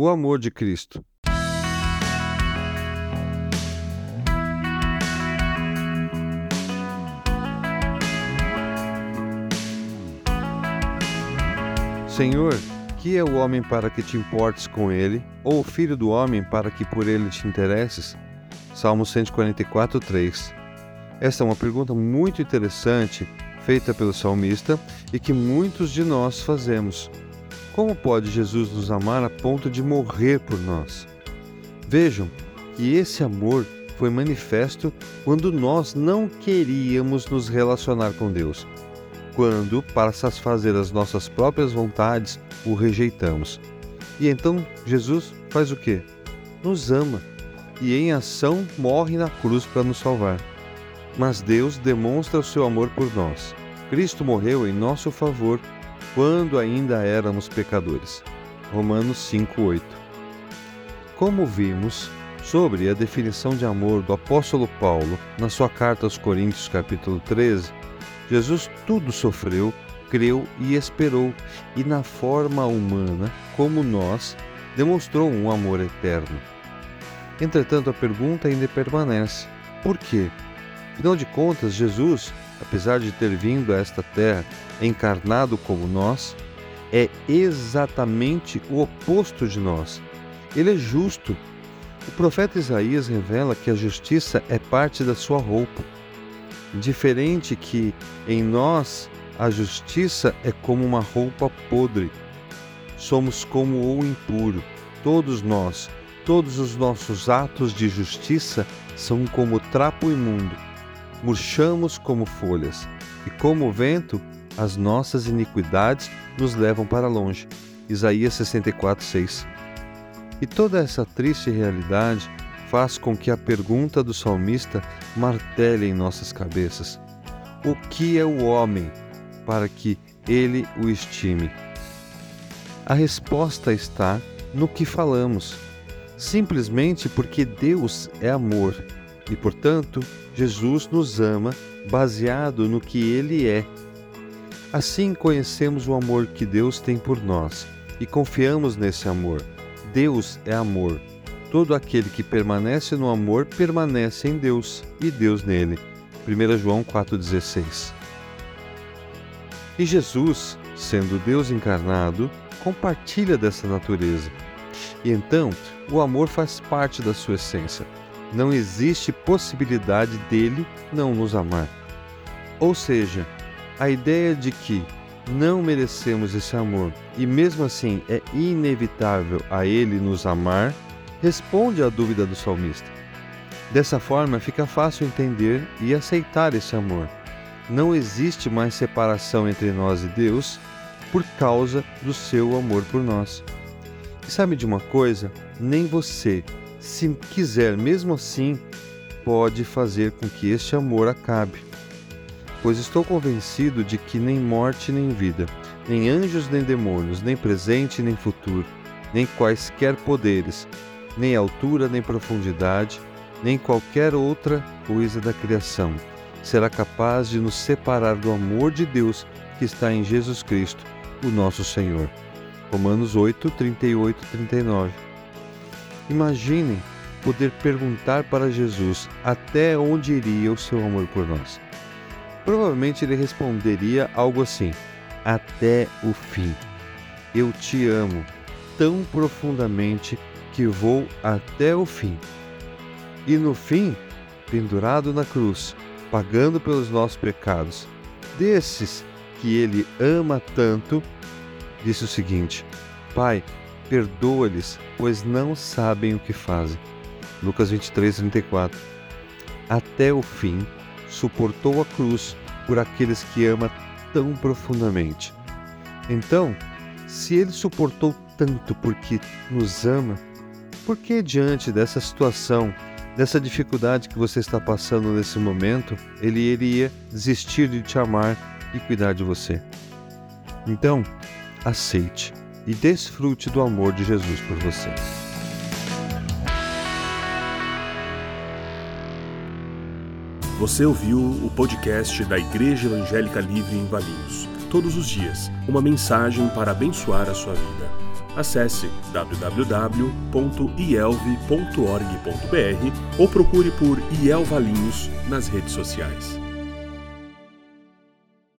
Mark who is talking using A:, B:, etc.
A: o amor de Cristo. Senhor, que é o homem para que te importes com ele, ou o filho do homem para que por ele te interesses? Salmo 144, 3. Esta é uma pergunta muito interessante feita pelo salmista e que muitos de nós fazemos. Como pode Jesus nos amar a ponto de morrer por nós? Vejam que esse amor foi manifesto quando nós não queríamos nos relacionar com Deus. Quando, para satisfazer as nossas próprias vontades, o rejeitamos. E então Jesus faz o quê? Nos ama e em ação morre na cruz para nos salvar. Mas Deus demonstra o seu amor por nós. Cristo morreu em nosso favor quando ainda éramos pecadores. Romanos 5:8. Como vimos sobre a definição de amor do apóstolo Paulo na sua carta aos Coríntios, capítulo 13, Jesus tudo sofreu, creu e esperou, e na forma humana, como nós, demonstrou um amor eterno. Entretanto, a pergunta ainda permanece: por quê? Afinal de contas, Jesus, apesar de ter vindo a esta terra encarnado como nós, é exatamente o oposto de nós. Ele é justo. O profeta Isaías revela que a justiça é parte da sua roupa. Diferente que em nós a justiça é como uma roupa podre. Somos como o impuro, todos nós, todos os nossos atos de justiça são como trapo imundo. Murchamos como folhas, e como o vento, as nossas iniquidades nos levam para longe. Isaías 64, 6. E toda essa triste realidade faz com que a pergunta do salmista martele em nossas cabeças: O que é o homem para que ele o estime? A resposta está no que falamos simplesmente porque Deus é amor e, portanto, Jesus nos ama baseado no que Ele é. Assim conhecemos o amor que Deus tem por nós e confiamos nesse amor. Deus é amor. Todo aquele que permanece no amor permanece em Deus e Deus nele. 1 João 4,16 E Jesus, sendo Deus encarnado, compartilha dessa natureza e então, o amor faz parte da sua essência. Não existe possibilidade dele não nos amar. Ou seja, a ideia de que não merecemos esse amor e mesmo assim é inevitável a ele nos amar, responde à dúvida do salmista. Dessa forma, fica fácil entender e aceitar esse amor. Não existe mais separação entre nós e Deus por causa do seu amor por nós. E sabe de uma coisa? Nem você, se quiser mesmo assim, pode fazer com que este amor acabe. Pois estou convencido de que nem morte nem vida, nem anjos nem demônios, nem presente nem futuro, nem quaisquer poderes, nem altura nem profundidade, nem qualquer outra coisa da criação será capaz de nos separar do amor de Deus que está em Jesus Cristo, o nosso Senhor. Romanos 8, 38 e 39. Imaginem poder perguntar para Jesus até onde iria o seu amor por nós. Provavelmente ele responderia algo assim: Até o fim. Eu te amo tão profundamente que vou até o fim. E no fim, pendurado na cruz, pagando pelos nossos pecados, desses que ele ama tanto, disse o seguinte: Pai, perdoa-lhes, pois não sabem o que fazem. Lucas 23, 34. Até o fim, suportou a cruz por aqueles que ama tão profundamente. Então, se ele suportou tanto porque nos ama, por que diante dessa situação, dessa dificuldade que você está passando nesse momento, ele iria desistir de te amar e cuidar de você? Então, aceite e desfrute do amor de Jesus por você.
B: Você ouviu o podcast da Igreja Evangélica Livre em Valinhos. Todos os dias, uma mensagem para abençoar a sua vida. Acesse www.ielve.org.br ou procure por IEL Valinhos nas redes sociais.